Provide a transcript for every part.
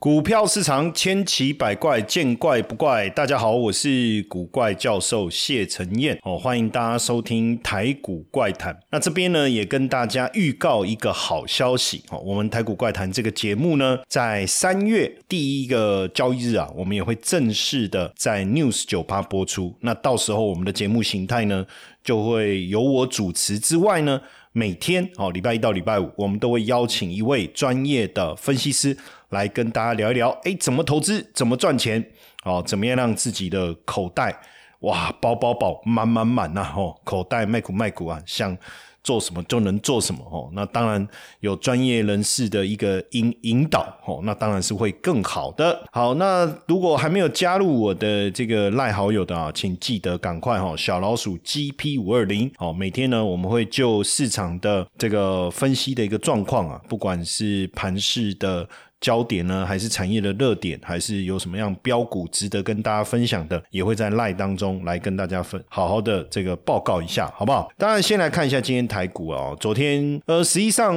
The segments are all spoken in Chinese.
股票市场千奇百怪，见怪不怪。大家好，我是古怪教授谢承彦哦，欢迎大家收听台股怪谈。那这边呢，也跟大家预告一个好消息哦，我们台股怪谈这个节目呢，在三月第一个交易日啊，我们也会正式的在 News 九八播出。那到时候我们的节目形态呢，就会由我主持之外呢，每天哦，礼拜一到礼拜五，我们都会邀请一位专业的分析师。来跟大家聊一聊，哎，怎么投资，怎么赚钱，哦，怎么样让自己的口袋哇，饱饱饱，满满满呐，哦，口袋卖股卖股啊，像。做什么就能做什么哦，那当然有专业人士的一个引引导哦，那当然是会更好的。好，那如果还没有加入我的这个赖好友的啊，请记得赶快哈，小老鼠 GP 五二零哦，每天呢我们会就市场的这个分析的一个状况啊，不管是盘市的。焦点呢，还是产业的热点，还是有什么样标股值得跟大家分享的，也会在 live 当中来跟大家分好好的这个报告一下，好不好？当然，先来看一下今天台股哦，昨天呃，实际上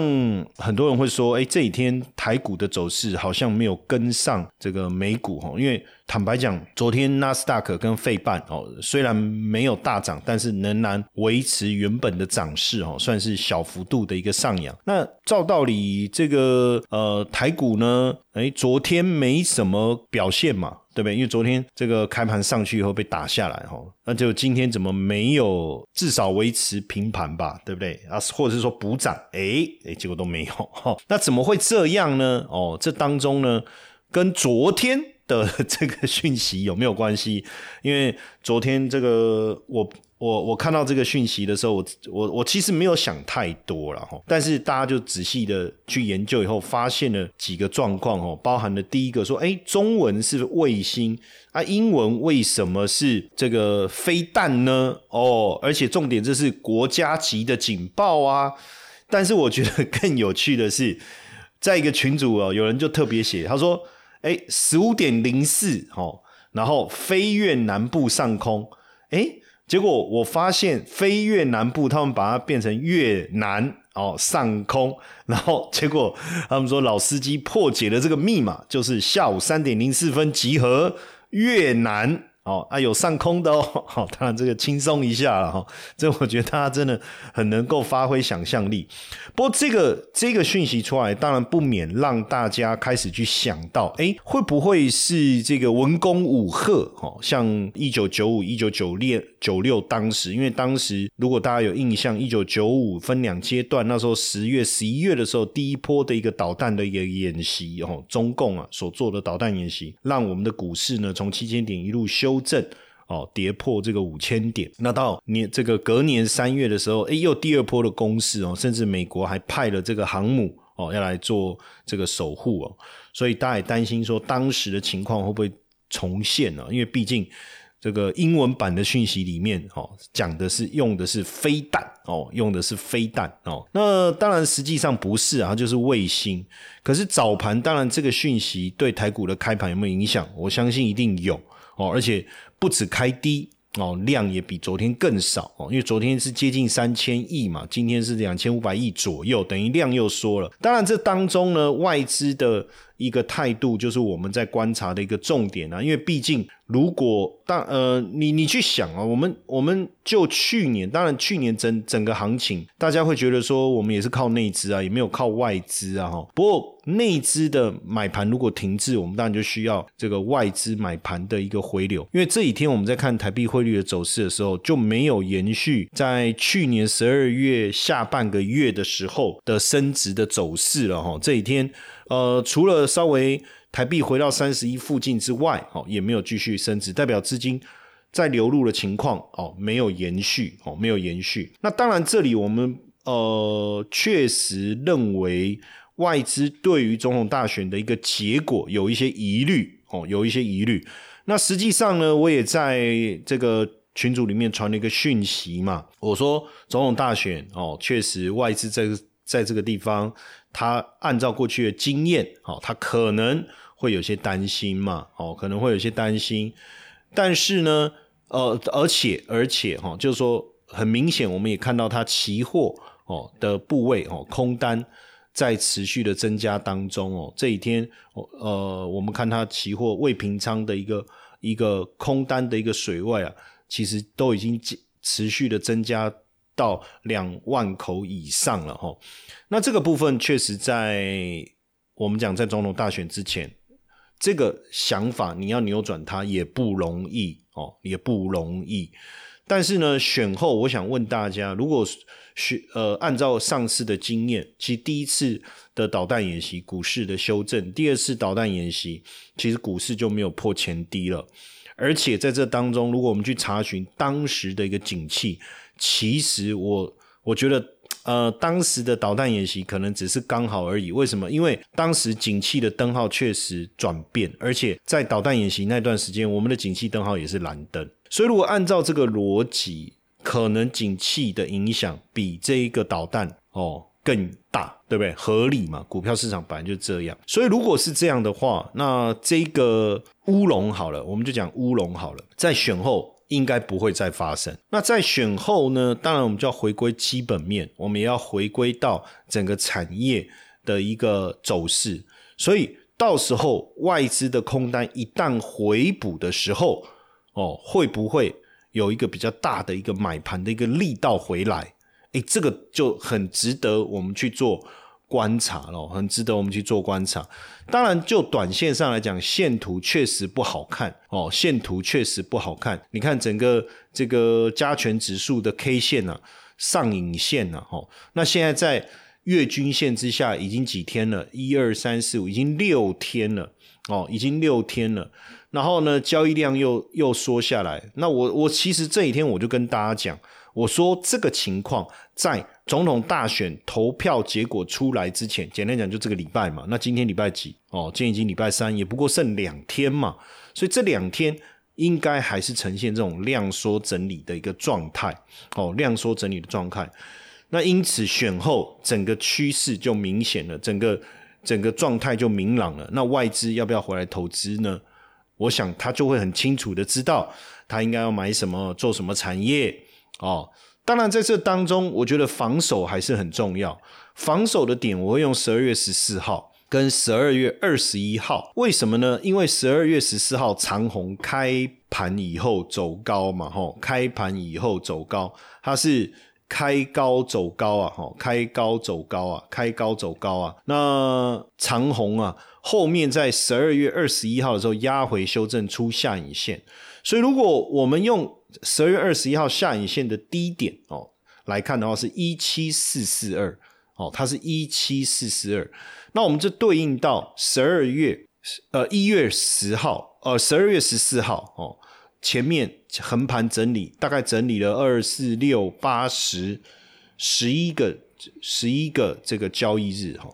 很多人会说，哎，这几天台股的走势好像没有跟上这个美股哈，因为。坦白讲，昨天纳斯达克跟费半哦，虽然没有大涨，但是仍然维持原本的涨势哦，算是小幅度的一个上扬。那照道理，这个呃台股呢，哎，昨天没什么表现嘛，对不对？因为昨天这个开盘上去以后被打下来哈，那就今天怎么没有至少维持平盘吧，对不对？啊，或者是说补涨，哎哎，结果都没有哈。那怎么会这样呢？哦，这当中呢，跟昨天。的 这个讯息有没有关系？因为昨天这个我我我看到这个讯息的时候，我我我其实没有想太多了哈。但是大家就仔细的去研究以后，发现了几个状况哦，包含了第一个说，哎，中文是卫星啊，英文为什么是这个飞弹呢？哦，而且重点这是国家级的警报啊。但是我觉得更有趣的是，在一个群组哦，有人就特别写，他说。哎，十五点零四，哦，然后飞越南部上空，哎，结果我发现飞越南部，他们把它变成越南哦上空，然后结果他们说老司机破解了这个密码，就是下午三点零四分集合越南。哦啊，有上空的哦，好，当然这个轻松一下了哈。这我觉得大家真的很能够发挥想象力。不过这个这个讯息出来，当然不免让大家开始去想到，哎，会不会是这个文攻武赫？哦，像一九九五、一九九六、九六当时，因为当时如果大家有印象，一九九五分两阶段，那时候十月、十一月的时候，第一波的一个导弹的一个演习，哦，中共啊所做的导弹演习，让我们的股市呢从七千点一路修。修正哦，跌破这个五千点。那到年这个隔年三月的时候，哎，又第二波的攻势哦，甚至美国还派了这个航母哦，要来做这个守护哦。所以大家也担心说，当时的情况会不会重现呢？因为毕竟这个英文版的讯息里面哦，讲的是用的是飞弹哦，用的是飞弹哦。那当然实际上不是啊，就是卫星。可是早盘当然这个讯息对台股的开盘有没有影响？我相信一定有。哦，而且不止开低哦，量也比昨天更少哦，因为昨天是接近三千亿嘛，今天是两千五百亿左右，等于量又缩了。当然，这当中呢，外资的一个态度就是我们在观察的一个重点啊，因为毕竟。如果当呃你你去想啊，我们我们就去年，当然去年整整个行情，大家会觉得说我们也是靠内资啊，也没有靠外资啊哈。不过内资的买盘如果停滞，我们当然就需要这个外资买盘的一个回流。因为这几天我们在看台币汇率的走势的时候，就没有延续在去年十二月下半个月的时候的升值的走势了哈。这几天呃，除了稍微。台币回到三十一附近之外，哦，也没有继续升值，代表资金在流入的情况，哦，没有延续，哦，没有延续。那当然，这里我们呃确实认为外资对于总统大选的一个结果有一些疑虑，哦，有一些疑虑。那实际上呢，我也在这个群组里面传了一个讯息嘛，我说总统大选，哦，确实外资在在这个地方，他按照过去的经验，哦，他可能。会有些担心嘛？哦，可能会有些担心，但是呢，呃，而且而且哈，就是说很明显，我们也看到他期货哦的部位哦空单在持续的增加当中哦。这几天，呃，我们看他期货未平仓的一个一个空单的一个水位啊，其实都已经持续的增加到两万口以上了哈。那这个部分确实在我们讲在总统大选之前，这个想法你要扭转它也不容易哦，也不容易。但是呢，选后我想问大家，如果选呃按照上次的经验，其实第一次的导弹演习股市的修正，第二次导弹演习其实股市就没有破前低了。而且在这当中，如果我们去查询当时的一个景气，其实我我觉得呃当时的导弹演习可能只是刚好而已。为什么？因为当时景气的灯号确实转变，而且在导弹演习那段时间，我们的景气灯号也是蓝灯。所以，如果按照这个逻辑，可能景气的影响比这一个导弹哦更大，对不对？合理嘛？股票市场本来就这样。所以，如果是这样的话，那这个乌龙好了，我们就讲乌龙好了，在选后应该不会再发生。那在选后呢？当然，我们就要回归基本面，我们也要回归到整个产业的一个走势。所以，到时候外资的空单一旦回补的时候，哦，会不会有一个比较大的一个买盘的一个力道回来？诶，这个就很值得我们去做观察了，很值得我们去做观察。当然，就短线上来讲，线图确实不好看哦，线图确实不好看。你看整个这个加权指数的 K 线呢，上影线呢，哦，那现在在月均线之下已经几天了？一二三四五，已经六天了哦，已经六天了。然后呢，交易量又又缩下来。那我我其实这几天我就跟大家讲，我说这个情况在总统大选投票结果出来之前，简单讲就这个礼拜嘛。那今天礼拜几？哦，今天已经礼拜三，也不过剩两天嘛。所以这两天应该还是呈现这种量缩整理的一个状态。哦，量缩整理的状态。那因此选后整个趋势就明显了，整个整个状态就明朗了。那外资要不要回来投资呢？我想他就会很清楚的知道他应该要买什么，做什么产业哦。当然，在这当中，我觉得防守还是很重要。防守的点，我会用十二月十四号跟十二月二十一号。为什么呢？因为十二月十四号长虹开盘以后走高嘛，吼，开盘以后走高，它是。开高走高啊，哈，开高走高啊，开高走高啊。那长虹啊，后面在十二月二十一号的时候压回修正出下影线，所以如果我们用十二月二十一号下影线的低点哦来看的话，是一七四四二哦，它是一七四四二。那我们就对应到十二月呃一月十号呃十二月十四号哦。前面横盘整理，大概整理了二四六八十十一个十一个这个交易日哈，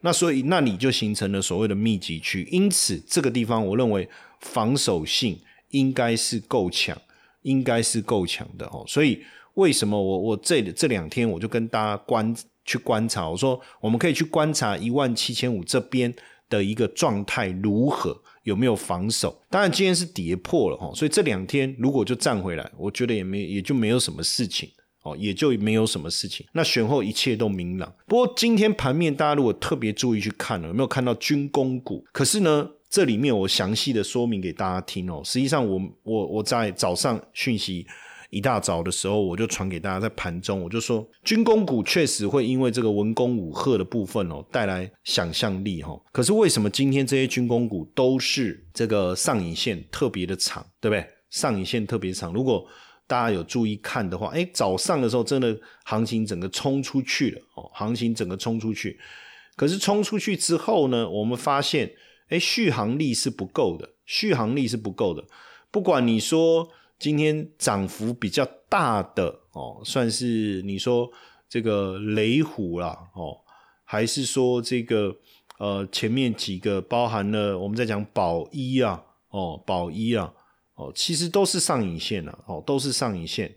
那所以那你就形成了所谓的密集区，因此这个地方我认为防守性应该是够强，应该是够强的哦。所以为什么我我这这两天我就跟大家观去观察，我说我们可以去观察一万七千五这边的一个状态如何。有没有防守？当然今天是跌破了哈，所以这两天如果就站回来，我觉得也没也就没有什么事情哦，也就没有什么事情。那选后一切都明朗。不过今天盘面大家如果特别注意去看了，有没有看到军工股？可是呢，这里面我详细的说明给大家听哦。实际上我我我在早上讯息。一大早的时候，我就传给大家，在盘中我就说，军工股确实会因为这个文攻武赫的部分哦，带来想象力哈。可是为什么今天这些军工股都是这个上影线特别的长，对不对？上影线特别长。如果大家有注意看的话，哎，早上的时候真的行情整个冲出去了哦，行情整个冲出去。可是冲出去之后呢，我们发现，哎，续航力是不够的，续航力是不够的。不管你说。今天涨幅比较大的哦，算是你说这个雷虎啦哦，还是说这个呃前面几个包含了我们在讲宝一啊哦宝一啊哦，其实都是上影线了哦，都是上影线。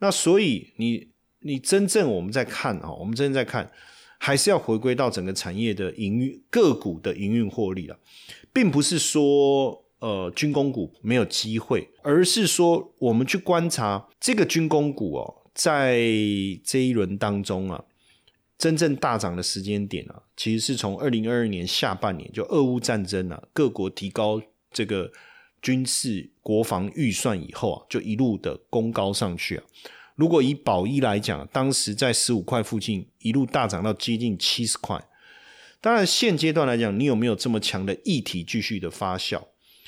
那所以你你真正我们在看啊，我们真正在看，还是要回归到整个产业的营运个股的营运获利了，并不是说。呃，军工股没有机会，而是说我们去观察这个军工股哦，在这一轮当中啊，真正大涨的时间点啊，其实是从二零二二年下半年，就俄乌战争啊，各国提高这个军事国防预算以后啊，就一路的攻高上去啊。如果以宝一来讲，当时在十五块附近一路大涨到接近七十块。当然，现阶段来讲，你有没有这么强的议题继续的发酵？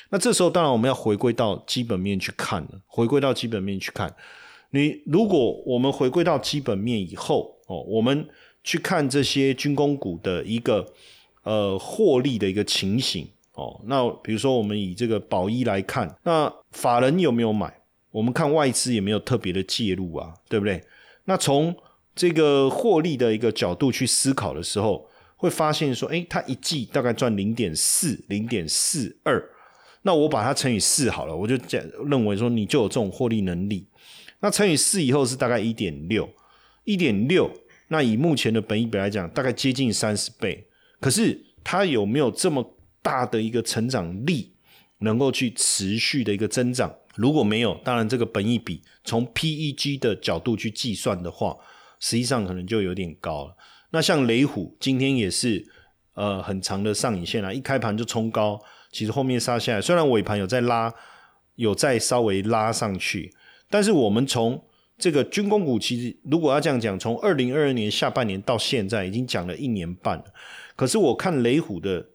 那这时候，当然我们要回归到基本面去看了。回归到基本面去看，你如果我们回归到基本面以后哦，我们去看这些军工股的一个呃获利的一个情形哦。那比如说，我们以这个宝一来看，那法人有没有买？我们看外资也没有特别的介入啊，对不对？那从这个获利的一个角度去思考的时候，会发现说，哎，它一季大概赚零点四、零点四二，那我把它乘以四好了，我就讲认为说你就有这种获利能力。那乘以四以后是大概一点六，一点六，那以目前的本益比来讲，大概接近三十倍。可是它有没有这么大的一个成长力，能够去持续的一个增长？如果没有，当然这个本益比从 PEG 的角度去计算的话，实际上可能就有点高了。那像雷虎今天也是呃很长的上影线啊，一开盘就冲高，其实后面杀下来，虽然尾盘有在拉，有再稍微拉上去，但是我们从这个军工股，其实如果要这样讲，从二零二二年下半年到现在已经讲了一年半了，可是我看雷虎的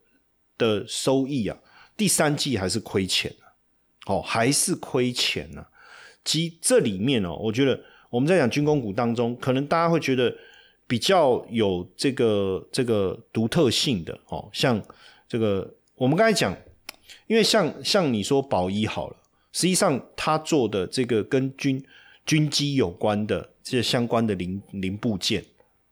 的收益啊，第三季还是亏钱。哦，还是亏钱呢。其这里面哦，我觉得我们在讲军工股当中，可能大家会觉得比较有这个这个独特性的哦，像这个我们刚才讲，因为像像你说宝一好了，实际上他做的这个跟军军机有关的这些相关的零零部件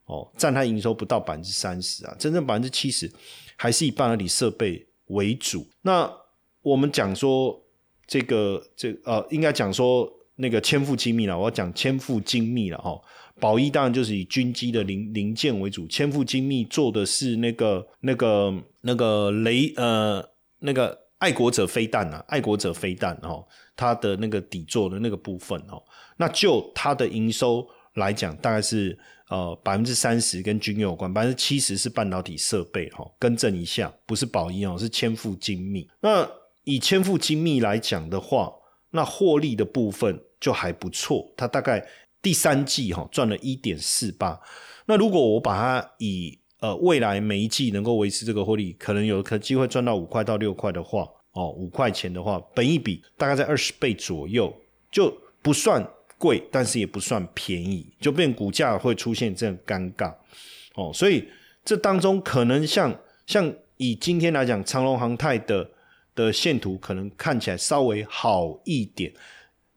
哦，占它营收不到百分之三十啊，真正百分之七十还是以半导体设备为主。那我们讲说。这个这呃，应该讲说那个千富精密了。我要讲千富精密了哈。宝一当然就是以军机的零零件为主，千富精密做的是那个那个那个雷呃那个爱国者飞弹啊，爱国者飞弹哦，它的那个底座的那个部分哦。那就它的营收来讲，大概是呃百分之三十跟军有关，百分之七十是半导体设备哈。更正一下，不是宝一哦，是千富精密。那以千富精密来讲的话，那获利的部分就还不错。它大概第三季哈赚了一点四八。那如果我把它以呃未来每一季能够维持这个获利，可能有可机会赚到五块到六块的话，哦五块钱的话，本一笔大概在二十倍左右，就不算贵，但是也不算便宜，就变股价会出现这样尴尬哦。所以这当中可能像像以今天来讲，长隆航泰的。的线图可能看起来稍微好一点，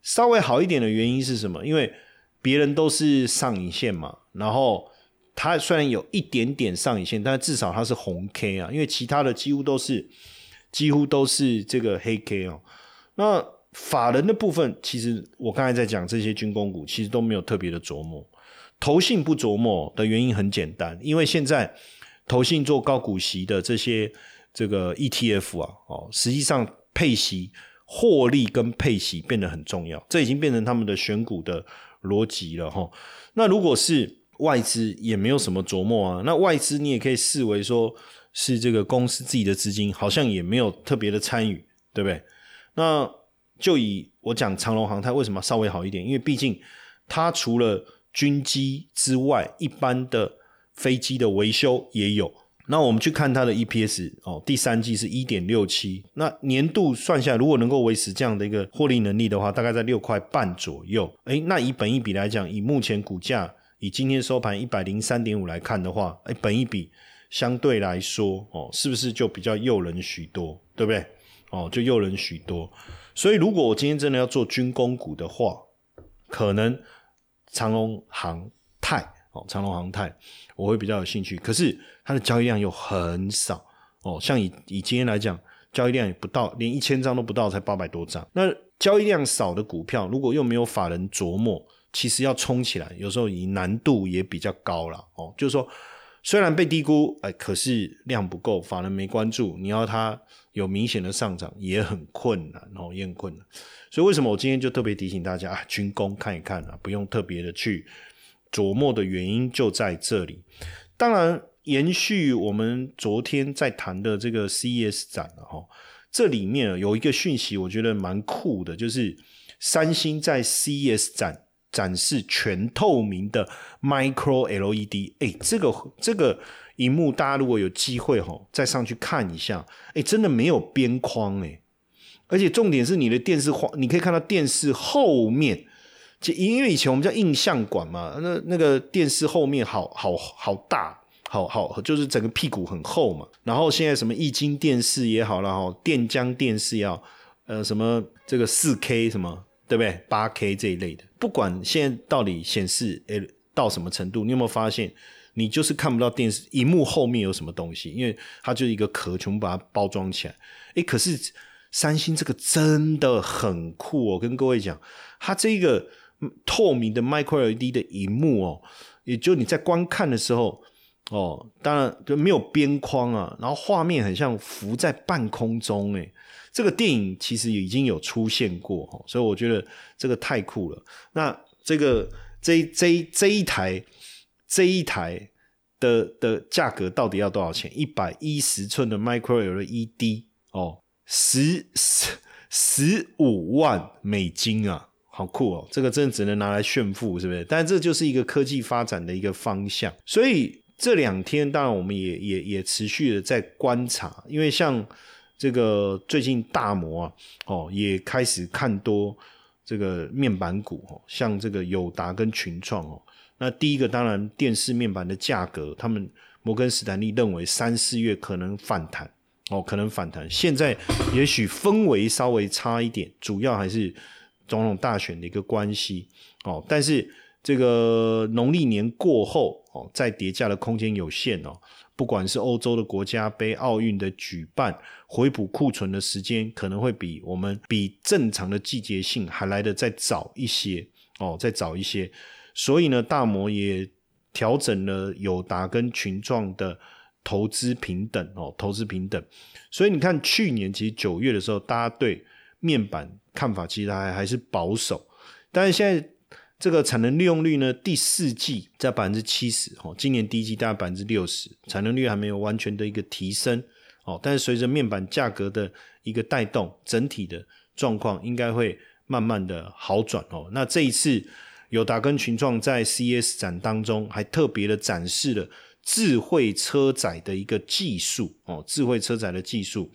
稍微好一点的原因是什么？因为别人都是上影线嘛，然后它虽然有一点点上影线，但至少它是红 K 啊，因为其他的几乎都是几乎都是这个黑 K 哦。那法人的部分，其实我刚才在讲这些军工股，其实都没有特别的琢磨。投信不琢磨的原因很简单，因为现在投信做高股息的这些。这个 ETF 啊，哦，实际上配息、获利跟配息变得很重要，这已经变成他们的选股的逻辑了哈。那如果是外资，也没有什么琢磨啊。那外资你也可以视为说是这个公司自己的资金，好像也没有特别的参与，对不对？那就以我讲长隆航太为什么稍微好一点？因为毕竟它除了军机之外，一般的飞机的维修也有。那我们去看它的 EPS 哦，第三季是一点六七，那年度算下来，如果能够维持这样的一个获利能力的话，大概在六块半左右。诶，那以本益比来讲，以目前股价，以今天收盘一百零三点五来看的话，诶，本益比相对来说哦，是不是就比较诱人许多，对不对？哦，就诱人许多。所以如果我今天真的要做军工股的话，可能长隆航泰。哦，长隆航泰我会比较有兴趣，可是它的交易量又很少哦。像以以今天来讲，交易量也不到，连一千张都不到，才八百多张。那交易量少的股票，如果又没有法人琢磨，其实要冲起来，有时候以难度也比较高了哦。就是说，虽然被低估，哎，可是量不够，法人没关注，你要它有明显的上涨也很困难哦，也很困难。所以为什么我今天就特别提醒大家啊，军工看一看啊，不用特别的去。琢磨的原因就在这里。当然，延续我们昨天在谈的这个 CES 展了哈，这里面有一个讯息，我觉得蛮酷的，就是三星在 CES 展展示全透明的 Micro LED。哎，这个这个荧幕，大家如果有机会哈，再上去看一下，哎，真的没有边框哎，而且重点是你的电视画，你可以看到电视后面。就因为以前我们叫印象馆嘛，那那个电视后面好好好大，好好就是整个屁股很厚嘛。然后现在什么液晶电视也好了哈，电浆电视要呃什么这个四 K 什么对不对？八 K 这一类的，不管现在到底显示诶到什么程度，你有没有发现，你就是看不到电视荧幕后面有什么东西，因为它就是一个壳，全部把它包装起来。诶，可是三星这个真的很酷哦，跟各位讲，它这个。透明的 Micro LED 的荧幕哦，也就你在观看的时候哦，当然就没有边框啊，然后画面很像浮在半空中诶，这个电影其实已经有出现过哦，所以我觉得这个太酷了。那这个这这这一台这一台的的价格到底要多少钱？一百一十寸的 Micro LED 哦，十十十五万美金啊！好酷哦！这个真的只能拿来炫富，是不是？但这就是一个科技发展的一个方向。所以这两天，当然我们也也也持续的在观察，因为像这个最近大摩啊，哦，也开始看多这个面板股哦，像这个友达跟群创哦。那第一个当然电视面板的价格，他们摩根士丹利认为三四月可能反弹哦，可能反弹。现在也许氛围稍微差一点，主要还是。总统大选的一个关系哦，但是这个农历年过后哦，再叠加的空间有限哦。不管是欧洲的国家杯、奥运的举办，回补库存的时间可能会比我们比正常的季节性还来得再早一些哦，再早一些。所以呢，大摩也调整了友达跟群创的投资平等哦，投资平等。所以你看，去年其实九月的时候，大家对面板。看法其实还还是保守，但是现在这个产能利用率呢，第四季在百分之七十哦，今年第一季大概百分之六十，产能率还没有完全的一个提升哦。但是随着面板价格的一个带动，整体的状况应该会慢慢的好转哦。那这一次友达跟群创在 CES 展当中，还特别的展示了智慧车载的一个技术哦，智慧车载的技术。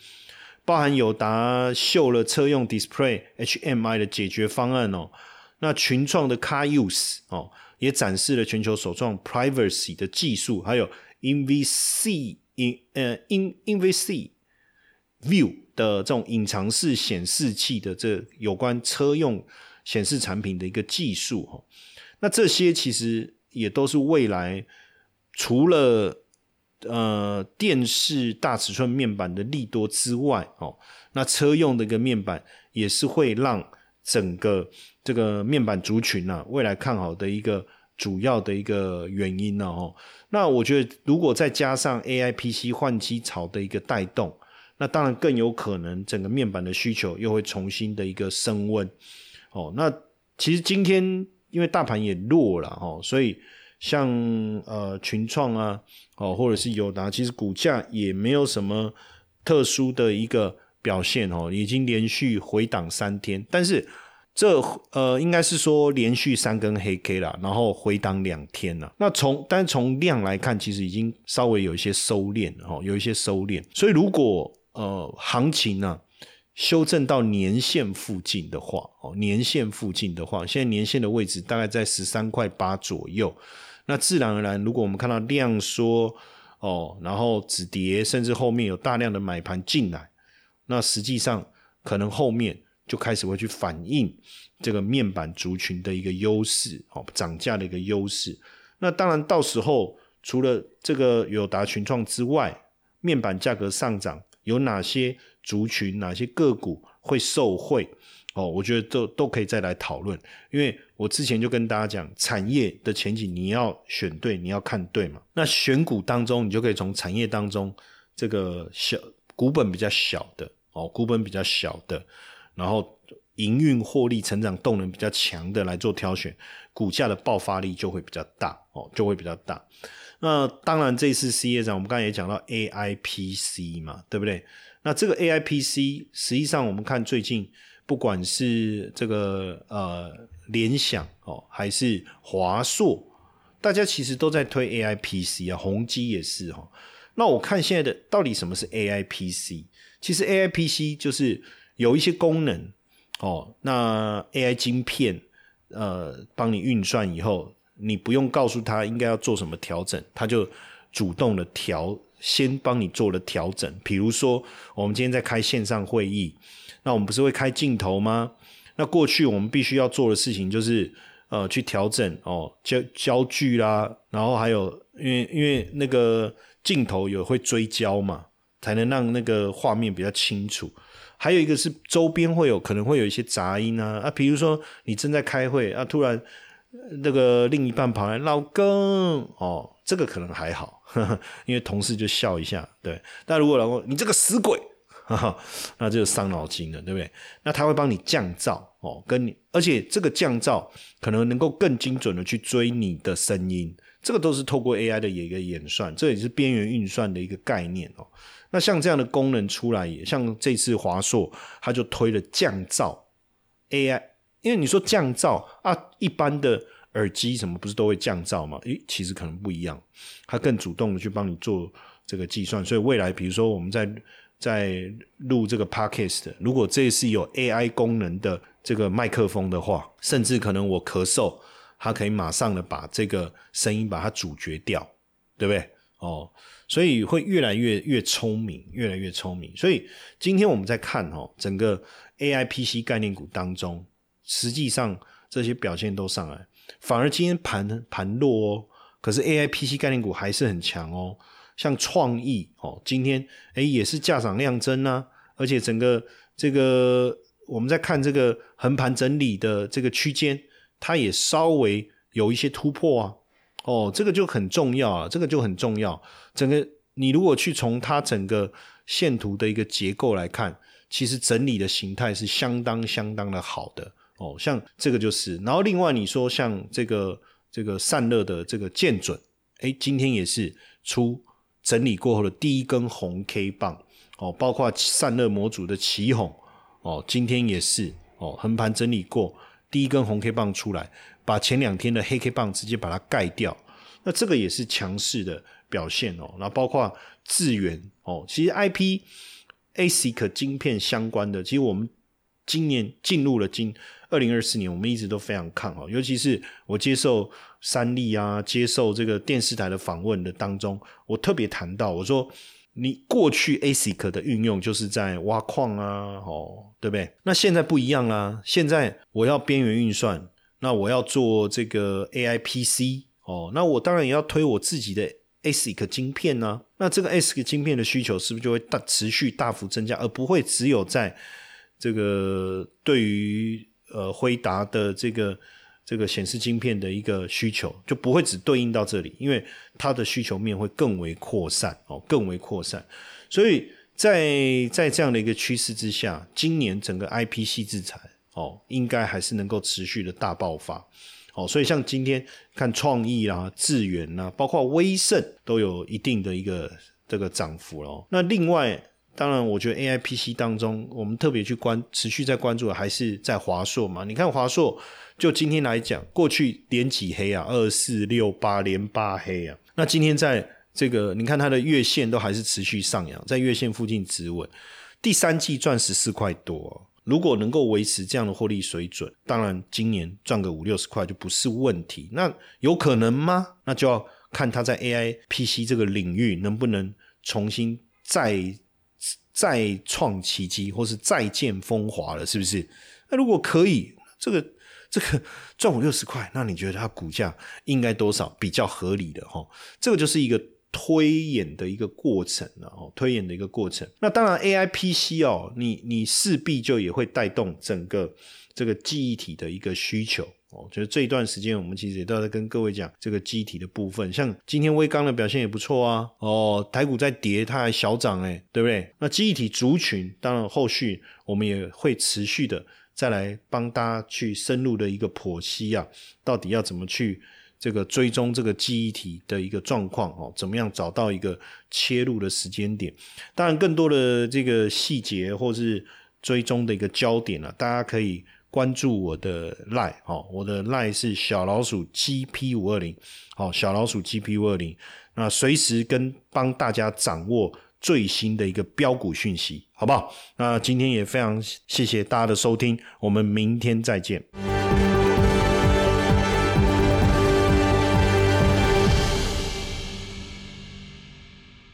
包含友达秀了车用 Display HMI 的解决方案哦，那群创的 Car Use 哦也展示了全球首创 Privacy 的技术，还有 InVC In 呃 In InVC View 的这种隐藏式显示器的这有关车用显示产品的一个技术哈，那这些其实也都是未来除了。呃，电视大尺寸面板的利多之外，哦，那车用的一个面板也是会让整个这个面板族群呢，未来看好的一个主要的一个原因呢，哦，那我觉得如果再加上 A I P C 换机潮的一个带动，那当然更有可能整个面板的需求又会重新的一个升温，哦，那其实今天因为大盘也弱了，哦，所以。像呃群创啊，哦或者是友达，其实股价也没有什么特殊的一个表现哦，已经连续回档三天，但是这呃应该是说连续三根黑 K 了，然后回档两天了。那从但是从量来看，其实已经稍微有一些收敛哦，有一些收敛。所以如果呃行情呢修正到年线附近的话，哦年线附近的话，现在年线的位置大概在十三块八左右。那自然而然，如果我们看到量缩哦，然后止跌，甚至后面有大量的买盘进来，那实际上可能后面就开始会去反映这个面板族群的一个优势哦，涨价的一个优势。那当然，到时候除了这个友达群创之外，面板价格上涨，有哪些族群、哪些个股会受惠？哦，我觉得都都可以再来讨论，因为我之前就跟大家讲，产业的前景你要选对，你要看对嘛。那选股当中，你就可以从产业当中这个小股本比较小的哦，股本比较小的，然后营运获利成长动能比较强的来做挑选，股价的爆发力就会比较大哦，就会比较大。那当然，这次 C 业长我们刚才也讲到 A I P C 嘛，对不对？那这个 A I P C 实际上我们看最近，不管是这个呃联想哦，还是华硕，大家其实都在推 A I P C 啊，宏基也是哈。那我看现在的到底什么是 A I P C？其实 A I P C 就是有一些功能哦，那 A I 晶片呃帮你运算以后。你不用告诉他应该要做什么调整，他就主动的调，先帮你做了调整。比如说，我们今天在开线上会议，那我们不是会开镜头吗？那过去我们必须要做的事情就是，呃，去调整哦焦焦距啦，然后还有因为因为那个镜头有会追焦嘛，才能让那个画面比较清楚。还有一个是周边会有可能会有一些杂音啊啊，比如说你正在开会啊，突然。那个另一半跑来，老公哦，这个可能还好，因为同事就笑一下，对。但如果老公你这个死鬼，那就伤脑筋了，对不对？那他会帮你降噪哦，跟你，而且这个降噪可能能够更精准的去追你的声音，这个都是透过 AI 的一个演算，这也是边缘运算的一个概念哦。那像这样的功能出来，也像这次华硕，他就推了降噪 AI。因为你说降噪啊，一般的耳机什么不是都会降噪吗？诶，其实可能不一样，它更主动的去帮你做这个计算。所以未来，比如说我们在在录这个 podcast，如果这是有 AI 功能的这个麦克风的话，甚至可能我咳嗽，它可以马上的把这个声音把它阻绝掉，对不对？哦，所以会越来越越聪明，越来越聪明。所以今天我们在看哦，整个 AI PC 概念股当中。实际上这些表现都上来，反而今天盘盘弱哦，可是 A I P C 概念股还是很强哦，像创意哦，今天哎也是价涨量增啊，而且整个这个我们在看这个横盘整理的这个区间，它也稍微有一些突破啊，哦，这个就很重要啊，这个就很重要。整个你如果去从它整个线图的一个结构来看，其实整理的形态是相当相当的好的。哦，像这个就是，然后另外你说像这个这个散热的这个见准，哎，今天也是出整理过后的第一根红 K 棒，哦，包括散热模组的旗红，哦，今天也是哦，横盘整理过第一根红 K 棒出来，把前两天的黑 K 棒直接把它盖掉，那这个也是强势的表现哦，那包括智源哦，其实 IP ASIC 晶片相关的，其实我们今年进入了今。二零二四年，我们一直都非常看好，尤其是我接受三立啊，接受这个电视台的访问的当中，我特别谈到，我说你过去 ASIC 的运用就是在挖矿啊，哦，对不对？那现在不一样啦，现在我要边缘运算，那我要做这个 AI PC 哦，那我当然也要推我自己的 ASIC 晶片呢，那这个 ASIC 晶片的需求是不是就会大持续大幅增加，而不会只有在这个对于呃，辉达的这个这个显示晶片的一个需求就不会只对应到这里，因为它的需求面会更为扩散哦，更为扩散。所以在在这样的一个趋势之下，今年整个 I P C 制裁哦，应该还是能够持续的大爆发哦。所以像今天看创意啦、智源啦，包括威盛都有一定的一个这个涨幅喽。那另外。当然，我觉得 A I P C 当中，我们特别去关持续在关注的还是在华硕嘛。你看华硕，就今天来讲，过去连几黑啊，二四六八连八黑啊。那今天在这个，你看它的月线都还是持续上扬，在月线附近止稳。第三季赚十四块多，如果能够维持这样的获利水准，当然今年赚个五六十块就不是问题。那有可能吗？那就要看它在 A I P C 这个领域能不能重新再。再创奇迹，或是再见风华了，是不是？那如果可以，这个这个赚五六十块，那你觉得它股价应该多少比较合理的哈？这个就是一个推演的一个过程了哦，推演的一个过程。那当然，A I P C 哦，你你势必就也会带动整个这个记忆体的一个需求。哦，就是这一段时间，我们其实也都在跟各位讲这个机体的部分。像今天微钢的表现也不错啊。哦，台股在跌，它还小涨哎，对不对？那机体族群，当然后续我们也会持续的再来帮大家去深入的一个剖析啊，到底要怎么去这个追踪这个记忆体的一个状况哦，怎么样找到一个切入的时间点？当然，更多的这个细节或是追踪的一个焦点呢，大家可以关注我的 line 哦，我的 lie 是小老鼠 GP 五二零，好，小老鼠 GP 五二零，那随时跟帮大家掌握。最新的一个标股讯息，好不好？那今天也非常谢谢大家的收听，我们明天再见。